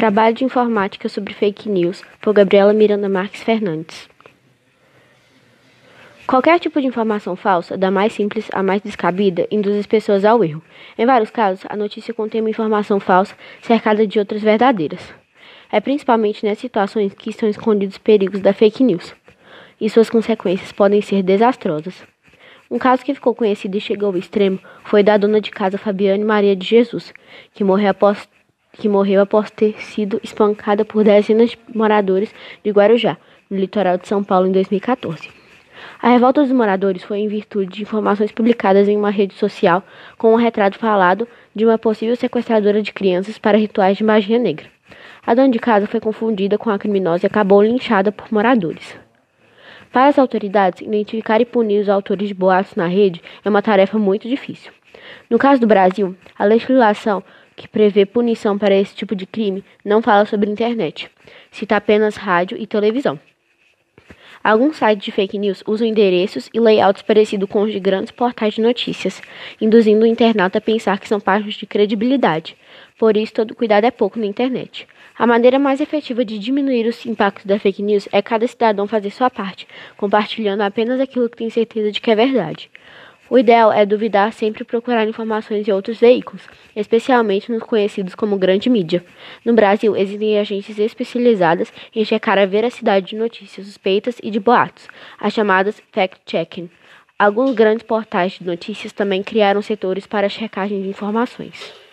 Trabalho de informática sobre fake news por Gabriela Miranda Marques Fernandes. Qualquer tipo de informação falsa, da mais simples à mais descabida, induz as pessoas ao erro. Em vários casos, a notícia contém uma informação falsa cercada de outras verdadeiras. É principalmente nessas situações que estão escondidos os perigos da fake news, e suas consequências podem ser desastrosas. Um caso que ficou conhecido e chegou ao extremo foi da dona de casa Fabiane Maria de Jesus, que morreu após que morreu após ter sido espancada por dezenas de moradores de Guarujá, no litoral de São Paulo, em 2014. A revolta dos moradores foi em virtude de informações publicadas em uma rede social com um retrato falado de uma possível sequestradora de crianças para rituais de magia negra. A dona de casa foi confundida com a criminosa e acabou linchada por moradores. Para as autoridades, identificar e punir os autores de boatos na rede é uma tarefa muito difícil. No caso do Brasil, a legislação que prevê punição para esse tipo de crime, não fala sobre internet, cita apenas rádio e televisão. Alguns sites de fake news usam endereços e layouts parecidos com os de grandes portais de notícias, induzindo o internauta a pensar que são páginas de credibilidade. Por isso, todo cuidado é pouco na internet. A maneira mais efetiva de diminuir os impactos da fake news é cada cidadão fazer sua parte, compartilhando apenas aquilo que tem certeza de que é verdade. O ideal é duvidar sempre procurar informações em outros veículos, especialmente nos conhecidos como grande mídia. No Brasil, existem agências especializadas em checar a veracidade de notícias suspeitas e de boatos, as chamadas fact-checking. Alguns grandes portais de notícias também criaram setores para checagem de informações.